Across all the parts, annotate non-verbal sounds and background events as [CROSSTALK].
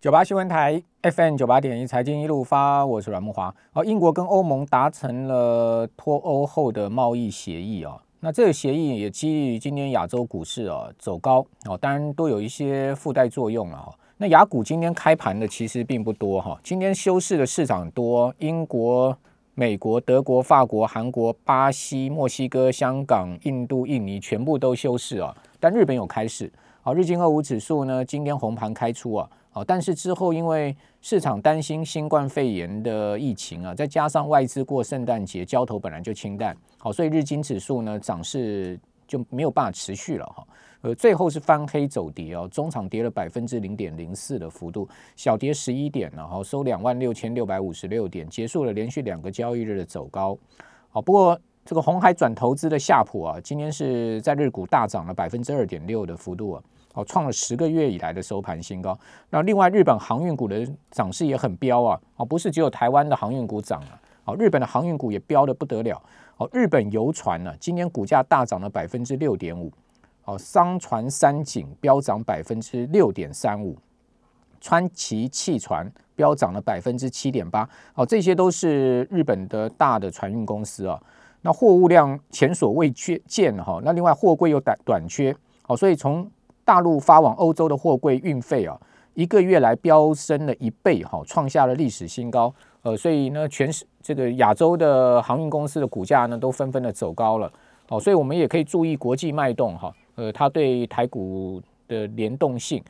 九八新闻台 FM 九八点一财经一路发，我是阮木华。哦，英国跟欧盟达成了脱欧后的贸易协议啊，那这个协议也基于今天亚洲股市啊走高哦，当然都有一些附带作用了哈。那雅股今天开盘的其实并不多哈，今天休市的市场多，英国、美国、德国、法国、韩国、巴西、墨西哥、香港、印度、印尼全部都休市啊，但日本有开市。好，日经二五指数呢今天红盘开出啊。但是之后因为市场担心新冠肺炎的疫情啊，再加上外资过圣诞节交投本来就清淡，好，所以日经指数呢涨势就没有办法持续了哈。呃，最后是翻黑走跌哦，中场跌了百分之零点零四的幅度，小跌十一点了哈，收两万六千六百五十六点，结束了连续两个交易日的走高。好，不过这个红海转投资的夏普啊，今天是在日股大涨了百分之二点六的幅度啊。哦，创了十个月以来的收盘新高。那另外，日本航运股的涨势也很飙啊！哦，不是只有台湾的航运股涨了，哦，日本的航运股也飙的不得了。哦，日本游船呢，今年股价大涨了百分之六点五。哦，商船三井飙涨百分之六点三五，川崎汽船飙涨了百分之七点八。哦，这些都是日本的大的船运公司啊。那货物量前所未缺见哈。那另外货柜又短短缺。哦，所以从大陆发往欧洲的货柜运费啊，一个月来飙升了一倍，哈，创下了历史新高。呃，所以呢，全是这个亚洲的航运公司的股价呢，都纷纷的走高了。哦，所以我们也可以注意国际脉动，哈，呃，它对台股的联动性。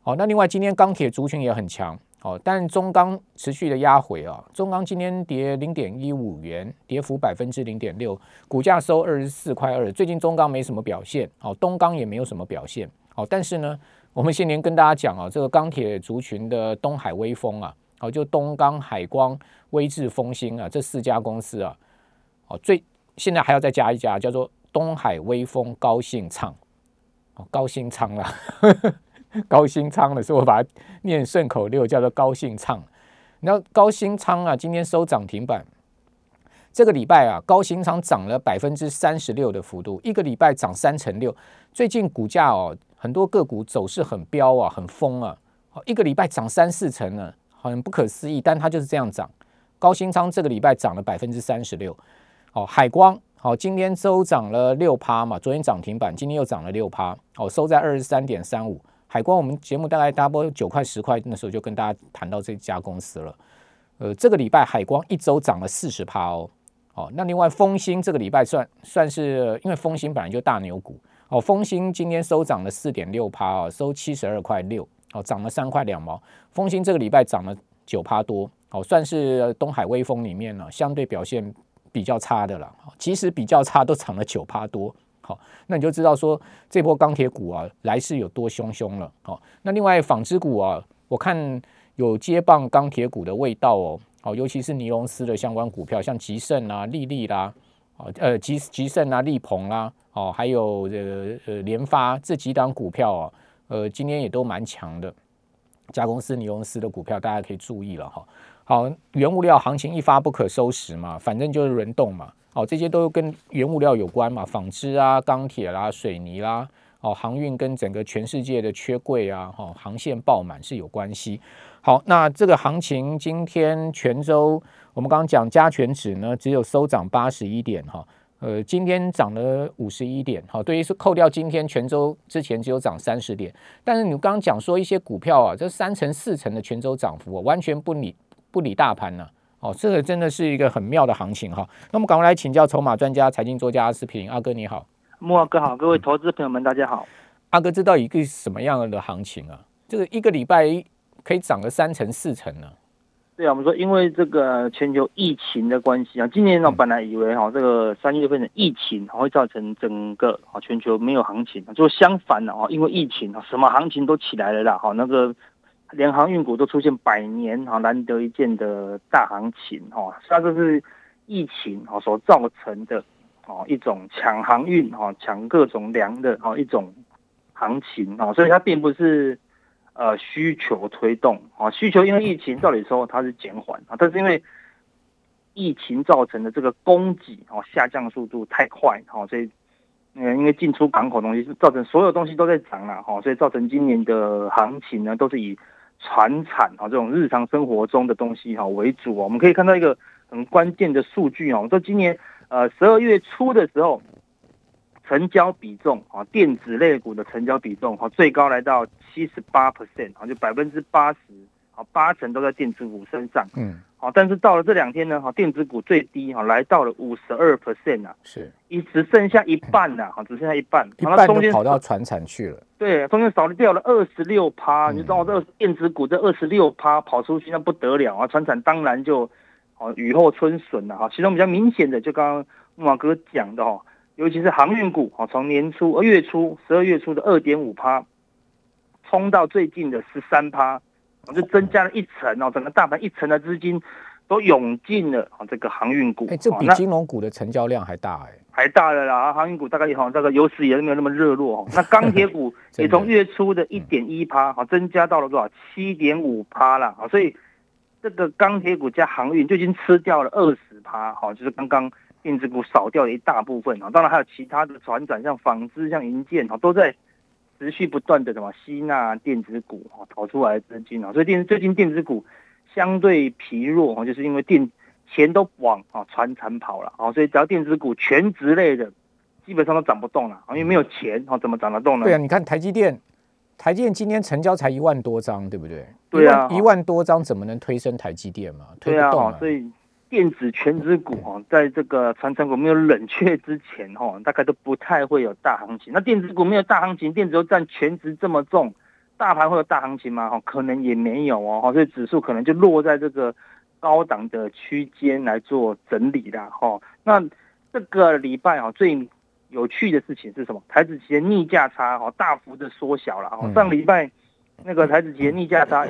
好，那另外今天钢铁族群也很强，哦，但中钢持续的压回啊，中钢今天跌零点一五元，跌幅百分之零点六，股价收二十四块二。最近中钢没什么表现，哦，东钢也没有什么表现。好，但是呢，我们先年跟大家讲啊，这个钢铁族群的东海威风啊，好，就东钢、海光、威智、丰兴啊，这四家公司啊，哦，最现在还要再加一家，叫做东海威风高兴仓，哦，高兴仓啦，[LAUGHS] 高兴仓的，所以我把它念顺口溜，叫做高兴仓。那高兴仓啊，今天收涨停板，这个礼拜啊，高兴仓涨了百分之三十六的幅度，一个礼拜涨三成六，最近股价哦。很多个股走势很飙啊，很疯啊，一个礼拜涨三四成呢，很不可思议，但它就是这样涨。高新仓这个礼拜涨了百分之三十六，哦，海光好，今天周涨了六趴嘛，昨天涨停板，今天又涨了六趴，哦，收在二十三点三五。海光我们节目大概大波九块十块那时候就跟大家谈到这家公司了，呃，这个礼拜海光一周涨了四十趴哦，哦，那另外丰兴这个礼拜算算是，因为丰兴本来就大牛股。哦，丰兴今天收涨了四点六趴啊，收七十二块六，哦，涨了三块两毛。丰兴这个礼拜涨了九趴多，哦，算是东海威风里面呢相对表现比较差的了。其实比较差都涨了九趴多，好，那你就知道说这波钢铁股啊来势有多汹汹了。好，那另外纺织股啊，我看有接棒钢铁股的味道哦，好，尤其是尼龙丝的相关股票，像吉盛啊、利利啦，哦，呃，吉吉盛啊、利鹏啦。哦，还有这个呃联发这几档股票啊，呃，今天也都蛮强的。加公司、尼龙斯的股票，大家可以注意了哈。好，原物料行情一发不可收拾嘛，反正就是轮动嘛。哦，这些都跟原物料有关嘛，纺织啊、钢铁啦、水泥啦，哦，航运跟整个全世界的缺柜啊，哈，航线爆满是有关系。好，那这个行情今天泉州，我们刚刚讲加权指呢，只有收涨八十一点哈。呃，今天涨了五十一点，好，对于是扣掉今天泉州之前只有涨三十点，但是你刚刚讲说一些股票啊，这三成四成的泉州涨幅，完全不理不理大盘呢，哦，这个真的是一个很妙的行情哈。那我们赶快来请教筹码专家、财经作家阿司平阿哥你好，木阿哥好，各位投资朋友们大家好，阿哥知道一个什么样的行情啊？这个一个礼拜可以涨个三成四成呢？对啊，我们说因为这个全球疫情的关系啊，今年呢本来以为哈这个三月份的疫情会造成整个啊全球没有行情，就相反了啊，因为疫情啊什么行情都起来了啦，哈那个连航运股都出现百年哈难得一见的大行情哈，它这是疫情哈所造成的哦一种抢航运哈抢各种粮的哦一种行情啊，所以它并不是。呃，需求推动啊，需求因为疫情，照理说它是减缓啊，但是因为疫情造成的这个供给啊下降速度太快哈，所以嗯，因为进出港口东西是造成所有东西都在涨了哈，所以造成今年的行情呢都是以船产啊这种日常生活中的东西哈为主啊。我们可以看到一个很关键的数据哦，说今年呃十二月初的时候，成交比重啊电子类股的成交比重哈最高来到七十八 percent 啊，就百分之八十啊八成都在电子股身上。嗯。好，但是到了这两天呢，哈，电子股最低哈，来到了五十二 percent 啊，是，一只剩下一半呐，哈，只剩下一半，一半都跑到船产去了，对，中间少了掉了二十六趴，你知道这电子股这二十六趴跑出去那不得了啊，船产当然就，哦，雨后春笋了哈，其中比较明显的就刚刚木马哥讲的哈，尤其是航运股哈，从年初二月初十二月初的二点五趴，冲到最近的十三趴。就增加了一层哦，整个大盘一层的资金都涌进了啊，这个航运股。哎，这比金融股的成交量还大哎，还大了啦！航运股大概也好，大概有史以来没有那么热络哦。那钢铁股 [LAUGHS] 也从月初的一点一趴啊，增加到了多少？七点五趴啦啊！所以这个钢铁股加航运就已经吃掉了二十趴，好，就是刚刚电子股少掉了一大部分啊。当然还有其他的船转，像纺织、像银建啊，都在。持续不断的什么吸纳电子股哈跑出来的资金啊，所以电最近电子股相对疲弱哈，就是因为电钱都往啊船产跑了啊，所以只要电子股全职类的基本上都涨不动了啊，因为没有钱啊，怎么涨得动呢？对啊，你看台积电，台积电今天成交才一万多张，对不对？对啊，一万多张怎么能推升台积电嘛？推不动啊，所以。电子全指股哈，在这个传承股没有冷却之前哈，大概都不太会有大行情。那电子股没有大行情，电子又占全值这么重，大盘会有大行情吗？哈，可能也没有哦。哈，所以指数可能就落在这个高档的区间来做整理啦。哈，那这个礼拜哈，最有趣的事情是什么？台子期的逆价差哈，大幅的缩小了。哈，上礼拜那个台子期的逆价差。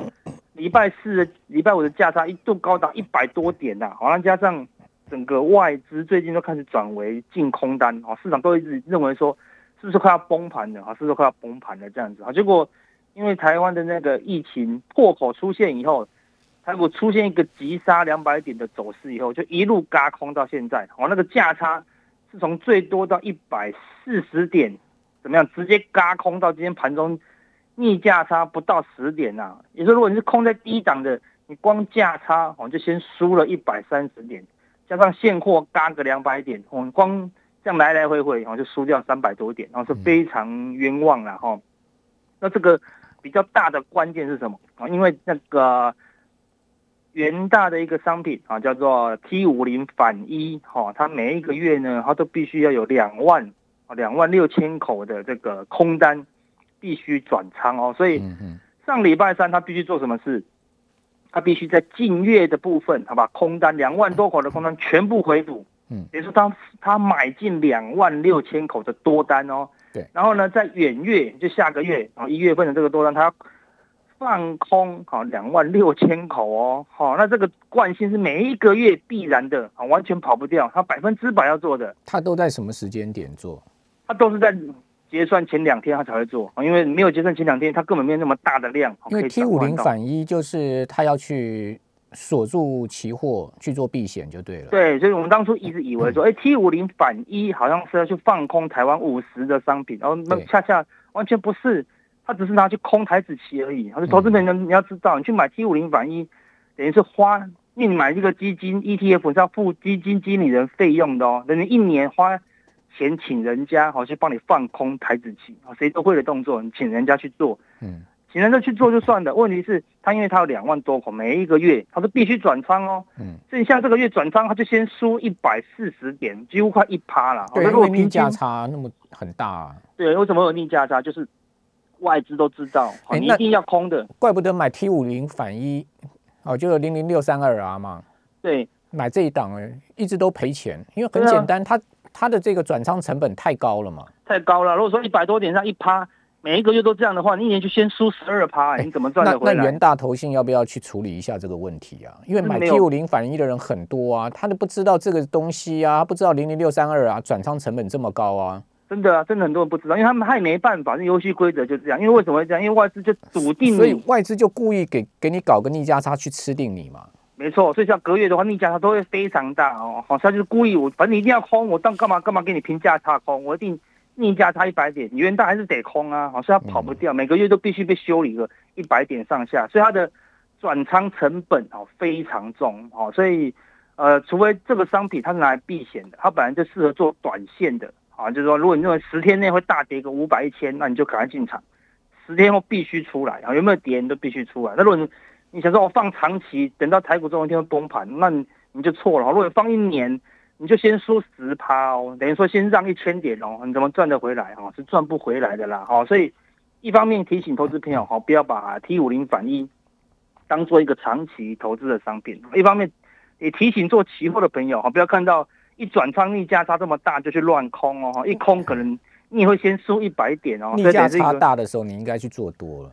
礼拜四、礼拜五的价差一度高达一百多点呐，好像加上整个外资最近都开始转为净空单，哦，市场都一直认为说是不是快要崩盘了啊？是不是快要崩盘了这样子啊？结果因为台湾的那个疫情破口出现以后，台股出现一个急杀两百点的走势以后，就一路嘎空到现在，哦，那个价差是从最多到一百四十点，怎么样？直接嘎空到今天盘中。逆价差不到十点呐，也就是如果你是空在低档的，你光价差哦就先输了一百三十点，加上现货嘎个两百点，哦光这样来来回回哦就输掉三百多点，然后是非常冤枉了哈。那这个比较大的关键是什么啊？因为那个元大的一个商品啊叫做 T 五零反一哈，它每一个月呢它都必须要有两万啊两万六千口的这个空单。必须转仓哦，所以上礼拜三他必须做什么事？他必须在近月的部分，好吧，空单两万多口的空单全部回补。嗯，也是他他买进两万六千口的多单哦。对，然后呢，在远月就下个月啊一月份的这个多单，他放空好两万六千口哦。好，那这个惯性是每一个月必然的啊，完全跑不掉，他百分之百要做的。他都在什么时间点做？他都是在。结算前两天他才会做啊，因为没有结算前两天，他根本没有那么大的量。因为 T 五零反一就是他要去锁住期货去做避险就对了。对，所以我们当初一直以为说，哎，T 五零反一好像是要去放空台湾五十的商品，然后那恰恰完全不是，他只是拿去空台子期而已。他说，投资朋友你要知道，你去买 T 五零反一，等于是花，你买这个基金 ETF 是要付基金经理人费用的哦，等于一年花。钱请人家好去帮你放空台子期啊，谁都会的动作，你请人家去做，嗯，请人家去做就算了。问题是，他因为他有两万多口，每一个月他是必须转仓哦，嗯，所以像这个月转仓，他就先输一百四十点，几乎快一趴了。对，如果逆价差那么很大，啊。对，为什么有逆价差？就是外资都知道，你一定要空的，怪不得买 T 五零反一，哦，就零零六三二 R 嘛，对，买这一档哎，一直都赔钱，因为很简单，他。它的这个转仓成本太高了嘛？太高了。如果说一百多点上一趴，每一个月都这样的话，你一年就先输十二趴，你怎么赚得回来？那元大投信要不要去处理一下这个问题啊？因为买 T 五零反一的人很多啊，他都不知道这个东西啊，不知道零零六三二啊，转仓成本这么高啊。真的啊，真的很多人不知道，因为他们他也没办法，那游戏规则就这样。因为为什么会这样？因为外资就笃定，所以外资就故意给给你搞个逆价差去吃定你嘛。没错，所以像隔月的话，逆价它都会非常大哦。好，像就是故意我，反正你一定要空，我当干嘛干嘛给你评价差空，我一定逆价差一百点，你元旦还是得空啊，好，所以它跑不掉，每个月都必须被修理个一百点上下，所以它的转仓成本哦非常重哦，所以呃，除非这个商品它是拿来避险的，它本来就适合做短线的啊，就是说如果你认为十天内会大跌个五百一千，那你就赶快进场，十天后必须出来啊，有没有跌你都必须出来。那如果你你想说我放长期，等到台股总有一天会崩盘，那你你就错了。如果放一年，你就先输十趴哦，等于说先让一千点哦，你怎么赚得回来哈？是赚不回来的啦，哈。所以一方面提醒投资朋友哈，不要把 T 五零反一当做一个长期投资的商品；一方面也提醒做期货的朋友哈，不要看到一转仓逆价差这么大就去乱空哦，一空可能你也会先输一百点哦。逆价差大的时候，你应该去做多了。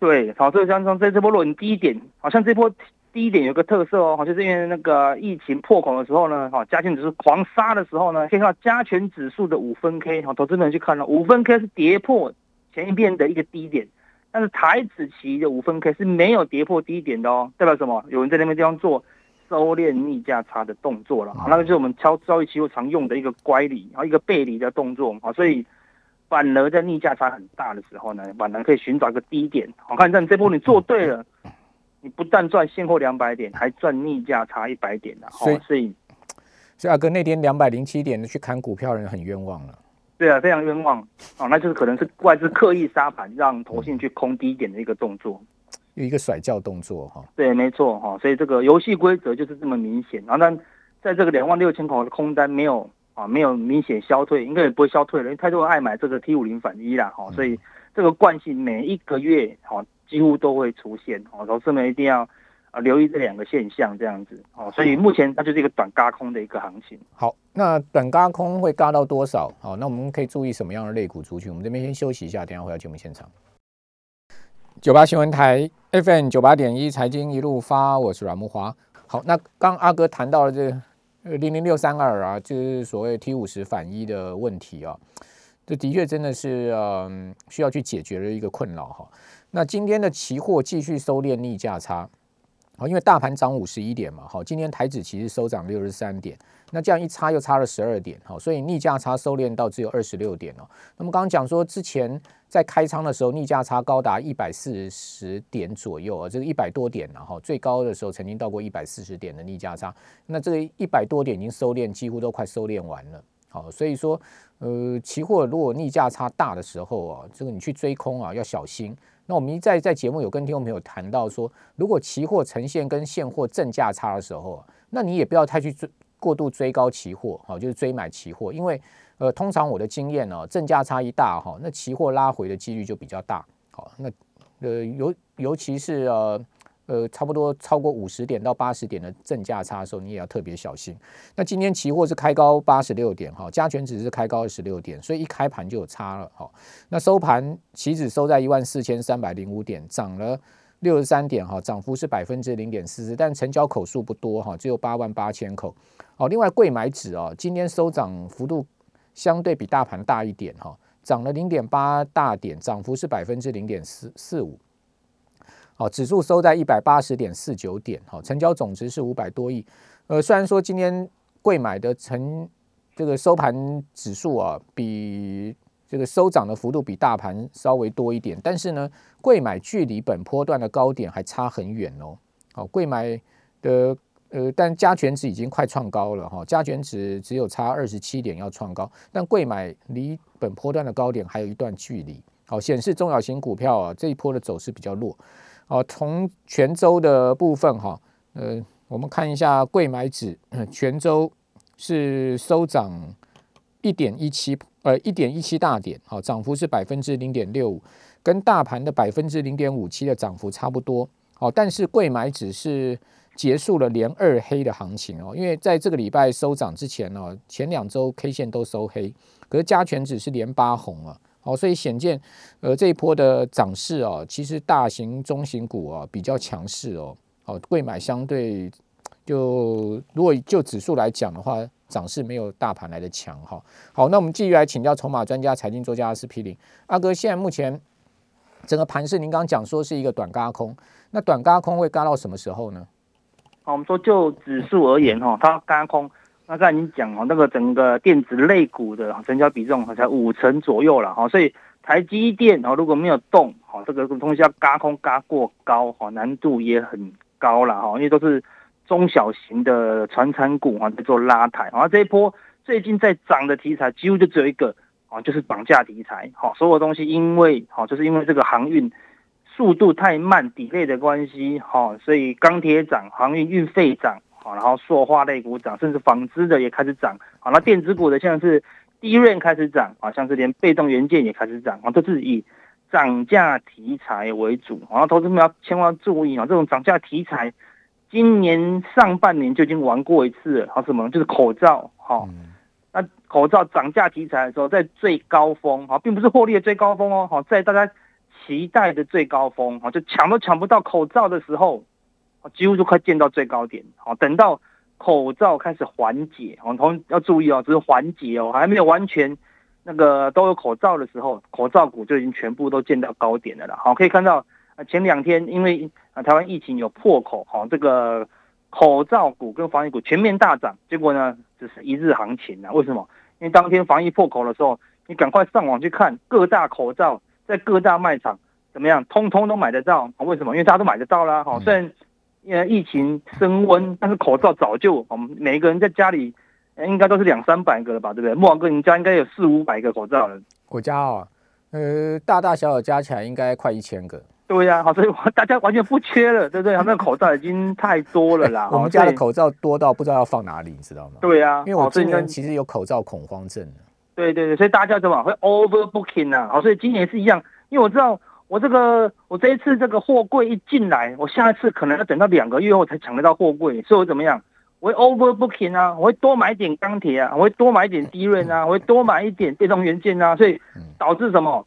对，好，这个像从在这波落你低点，好像这波。低点有个特色哦，就是因为那个疫情破口的时候呢，哈，加权指数狂杀的时候呢，可以看到加权指数的五分 K，哈，投资人去看了，五分 K 是跌破前一遍的一个低点，但是台子期的五分 K 是没有跌破低点的哦，代表什么？有人在那边地方做收敛逆价差的动作了，那个就是我们超交易期货常用的一个乖离，然后一个背离的动作，好，所以反而在逆价差很大的时候呢，反而可以寻找一个低点，我看，像这波你做对了。你不但赚现货两百点，还赚逆价差一百点的，所以所以所以阿哥那天两百零七点的去砍股票人很冤枉了。对啊，非常冤枉哦，那就是可能是外资刻意杀盘，让投信去空低点的一个动作，有一个甩轿动作哈。对，没错哈，所以这个游戏规则就是这么明显。然后呢，在这个两万六千口的空单没有啊，没有明显消退，应该也不会消退了，因为太多人爱买这个 T 五零反一啦哈，所以这个惯性每一个月哈。几乎都会出现哦，投资们一定要啊留意这两个现象，这样子哦。所以目前它就是一个短嘎空的一个行情。好，那短嘎空会嘎到多少？好，那我们可以注意什么样的类股族群？我们这边先休息一下，等下回到节目现场。九八新闻台 FM 九八点一财经一路发，我是阮木华。好，那刚阿哥谈到了这零零六三二啊，就是所谓 T 五十反一的问题啊，这的确真的是嗯需要去解决的一个困扰哈。那今天的期货继续收敛逆价差，好，因为大盘涨五十一点嘛，好，今天台指其实收涨六十三点，那这样一差又差了十二点，好，所以逆价差收敛到只有二十六点哦。那么刚刚讲说，之前在开仓的时候，逆价差高达一百四十点左右啊，这个一百多点然后最高的时候曾经到过一百四十点的逆价差，那这个一百多点已经收敛，几乎都快收敛完了，好，所以说，呃，期货如果逆价差大的时候啊，这个你去追空啊要小心。那我们一再在节目有跟听众朋友谈到说，如果期货呈现跟现货正价差的时候，那你也不要太去追过度追高期货，好，就是追买期货，因为呃，通常我的经验呢，正价差一大哈，那期货拉回的几率就比较大，好，那呃尤尤其是呃。呃，差不多超过五十点到八十点的正价差的时候，你也要特别小心。那今天期货是开高八十六点，哈，加权指是开高二十六点，所以一开盘就有差了，哈。那收盘期指收在一万四千三百零五点，涨了六十三点，哈，涨幅是百分之零点四四，但成交口数不多，哈，只有八万八千口。哦，另外贵买指啊，今天收涨幅度相对比大盘大一点，哈，涨了零点八大点，涨幅是百分之零点四四五。好，指数收在一百八十点四九点，好，成交总值是五百多亿。呃，虽然说今天贵买的成这个收盘指数啊，比这个收涨的幅度比大盘稍微多一点，但是呢，贵买距离本波段的高点还差很远哦。好，贵买的呃，但加权值已经快创高了哈，加权值只有差二十七点要创高，但贵买离本波段的高点还有一段距离。好，显示中小型股票啊这一波的走势比较弱。哦，从泉州的部分哈，呃，我们看一下贵买指，泉州是收涨一点一七，呃，一点一七大点，好，涨幅是百分之零点六五，跟大盘的百分之零点五七的涨幅差不多。好，但是贵买只是结束了连二黑的行情哦，因为在这个礼拜收涨之前呢，前两周 K 线都收黑，可是加权指是连八红啊。好，所以显见，呃，这一波的涨势哦，其实大型、中型股啊比较强势哦。好，贵买相对就如果就指数来讲的话，涨势没有大盘来的强哈。好，那我们继续来请教筹码专家、财经作家阿司匹林阿哥。现在目前整个盘市，您刚刚讲说是一个短嘎空，那短嘎空会嘎到什么时候呢？好，我们说就指数而言哈，它嘎空。那刚才你讲哦，那个整个电子类股的成交比重才五成左右了哈，所以台积电哦如果没有动，好这个东西要嘎空嘎过高哈，难度也很高了哈，因为都是中小型的传产股啊在做拉抬，然后这一波最近在涨的题材几乎就只有一个啊，就是绑架题材，好所有东西因为好就是因为这个航运。速度太慢，底类的关系，哈，所以钢铁涨，航运运费涨，好，然后塑化类股涨，甚至纺织的也开始涨，好，那电子股的像是低润开始涨，啊，像是连被动元件也开始涨，啊，都是以涨价题材为主，然后投资们要千万注意啊，这种涨价题材，今年上半年就已经玩过一次，好什么，就是口罩，哈，那口罩涨价题材的时候，在最高峰，哈，并不是获利的最高峰哦，好，在大家。期待的最高峰啊，就抢都抢不到口罩的时候，几乎就快见到最高点。好，等到口罩开始缓解，我同要注意哦，只是缓解哦，还没有完全那个都有口罩的时候，口罩股就已经全部都见到高点了啦。好，可以看到前两天因为啊台湾疫情有破口，哈，这个口罩股跟防疫股全面大涨，结果呢只是一日行情啊。为什么？因为当天防疫破口的时候，你赶快上网去看各大口罩。在各大卖场怎么样？通通都买得到，为什么？因为大家都买得到啦。好，虽然因为疫情升温，但是口罩早就我们每一个人在家里应该都是两三百个了吧，对不对？莫王哥，你家应该有四五百个口罩了。我家哦，呃，大大小小加起来应该快一千个。对呀，好，所以大家完全不缺了，对不对？他们口罩已经太多了啦。我们家的口罩多到不知道要放哪里，你知道吗？对呀，因为我今年其实有口罩恐慌症。对对对，所以大家怎么会 overbooking 啊？好，所以今年是一样，因为我知道我这个我这一次这个货柜一进来，我下一次可能要等到两个月后才抢得到货柜，所以我怎么样？我会 overbooking 啊，我会多买点钢铁啊，我会多买点低润啊，我会多买一点电动元件啊，所以导致什么？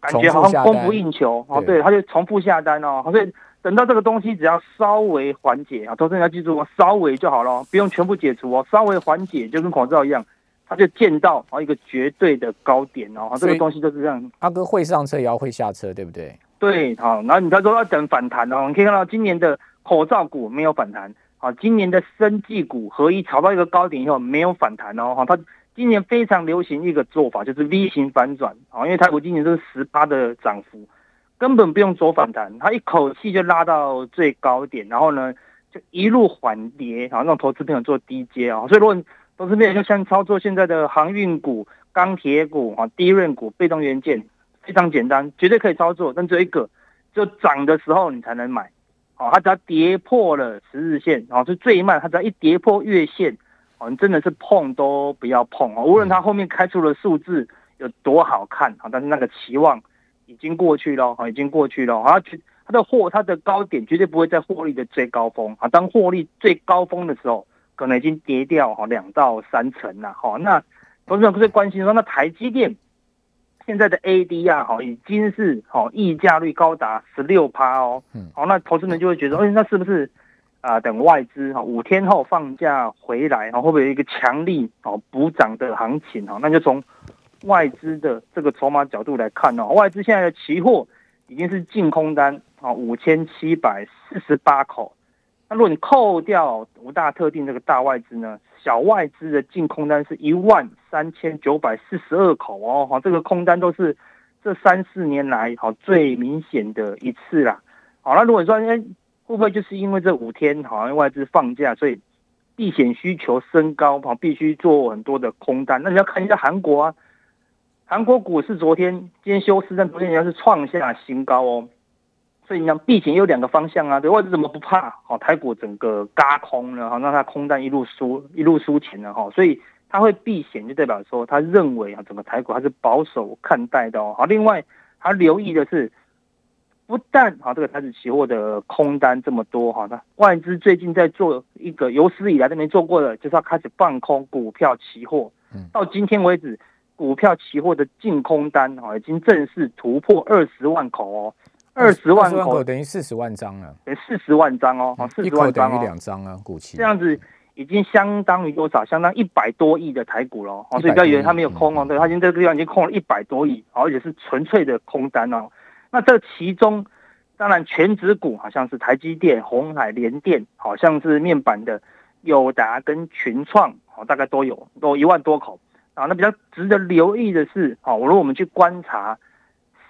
感觉好像供不应求哦，对，他就重复下单哦，所以等到这个东西只要稍微缓解啊，投资人要记住哦，稍微就好了，不用全部解除哦，稍微缓解就跟口罩一样。他就见到啊一个绝对的高点哦，这个东西就是这样。阿哥会上车也要会下车，对不对？对，好，然后你他说要等反弹哦，你可以看到今年的口罩股没有反弹，好，今年的生技股合一炒到一个高点以后没有反弹哦，哈，它今年非常流行一个做法就是 V 型反转，啊，因为泰股今年都是十八的涨幅，根本不用走反弹，它一口气就拉到最高点，然后呢就一路缓跌，然后让投资朋友做低阶啊，所以如果投资朋友就像操作现在的航运股、钢铁股啊、低润股、被动元件，非常简单，绝对可以操作。但只有一个，就涨的时候你才能买，哦，它只要跌破了十日线，哦，是最慢，它只要一跌破月线，哦，你真的是碰都不要碰哦。无论它后面开出的数字有多好看，啊，但是那个期望已经过去了，啊，已经过去了，啊，它的货它的高点绝对不会在获利的最高峰，啊，当获利最高峰的时候。可能已经跌掉哈两到三成了哈，那投资者最关心说，那台积电现在的 ADR 哈已经是哈溢价率高达十六趴哦，好，那投资人就会觉得，哎，那是不是啊？等外资哈五天后放假回来，哈会不会有一个强力哦补涨的行情哈？那就从外资的这个筹码角度来看哦，外资现在的期货已经是净空单啊五千七百四十八口。那如果你扣掉五大特定这个大外资呢，小外资的净空单是一万三千九百四十二口哦，哈，这个空单都是这三四年来好最明显的一次啦。好，那如果说哎会不会就是因为这五天好像外资放假，所以避险需求升高，哈，必须做很多的空单？那你要看一下韩国啊，韩国股市昨天今天休市，但昨天人家是创下新高哦。所以你讲避险有两个方向啊，对，外资怎么不怕？好，台股整个嘎空了，好，让它空单一路输一路输钱了哈，所以它会避险，就代表说他认为啊，整个台股还是保守看待的哦。好，另外他留意的是，不但哈这个台子期货的空单这么多哈，那外资最近在做一个有史以来都没做过的，就是要开始放空股票期货。嗯，到今天为止，股票期货的净空单哈已经正式突破二十万口哦。二十万口等于四十万张了，等于四十万张哦，四十万张等于两张啊，股期这样子已经相当于多少？相当一百多亿的台股了哦，所以不要以为它没有空哦，对，它现在这个地方已经空了一百多亿，而且是纯粹的空单哦。那这其中当然全指股好像是台积电、红海、联电，好像是面板的友达跟群创，哦，大概都有，都一万多口。啊，那比较值得留意的是，哦，如果我们去观察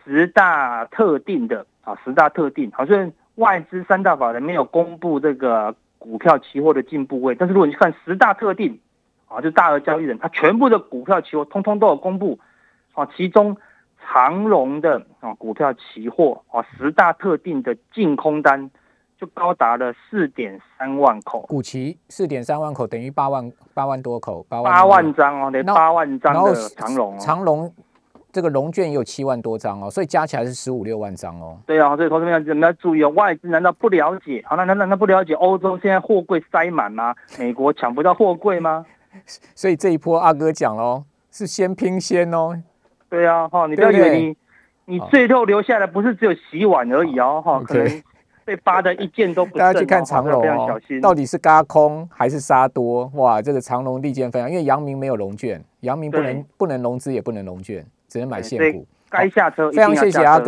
十大特定的，啊，十大特定，好像外资三大法人没有公布这个股票期货的进步位，但是如果你去看十大特定，啊，就大额交易人，他全部的股票期货通通都有公布，啊，其中长荣的啊股票期货，啊，十大特定的净空单。就高达了四点三万口，股期四点三万口等于八万八万多口，八万八万张哦，得八万张的长龙，长龙这个龙卷也有七万多张哦，所以加起来是十五六万张哦。对啊，所以投资们们要注意哦，外资难道不了解？好，那那那那不了解欧洲现在货柜塞满吗？美国抢不到货柜吗？[LAUGHS] 所以这一波阿哥讲喽，是先拼先哦。对啊，哈，你不要以为你你最后留下来不是只有洗碗而已哦，哈，可能。被扒的一件都不 [LAUGHS] 大家去看长龙哦，到底是嘎空还是杀多？哇，这个长龙利剑非常，因为阳明没有龙卷，阳明不能不能融资也不能龙卷，只能买现股。该下车，非常谢谢阿哥。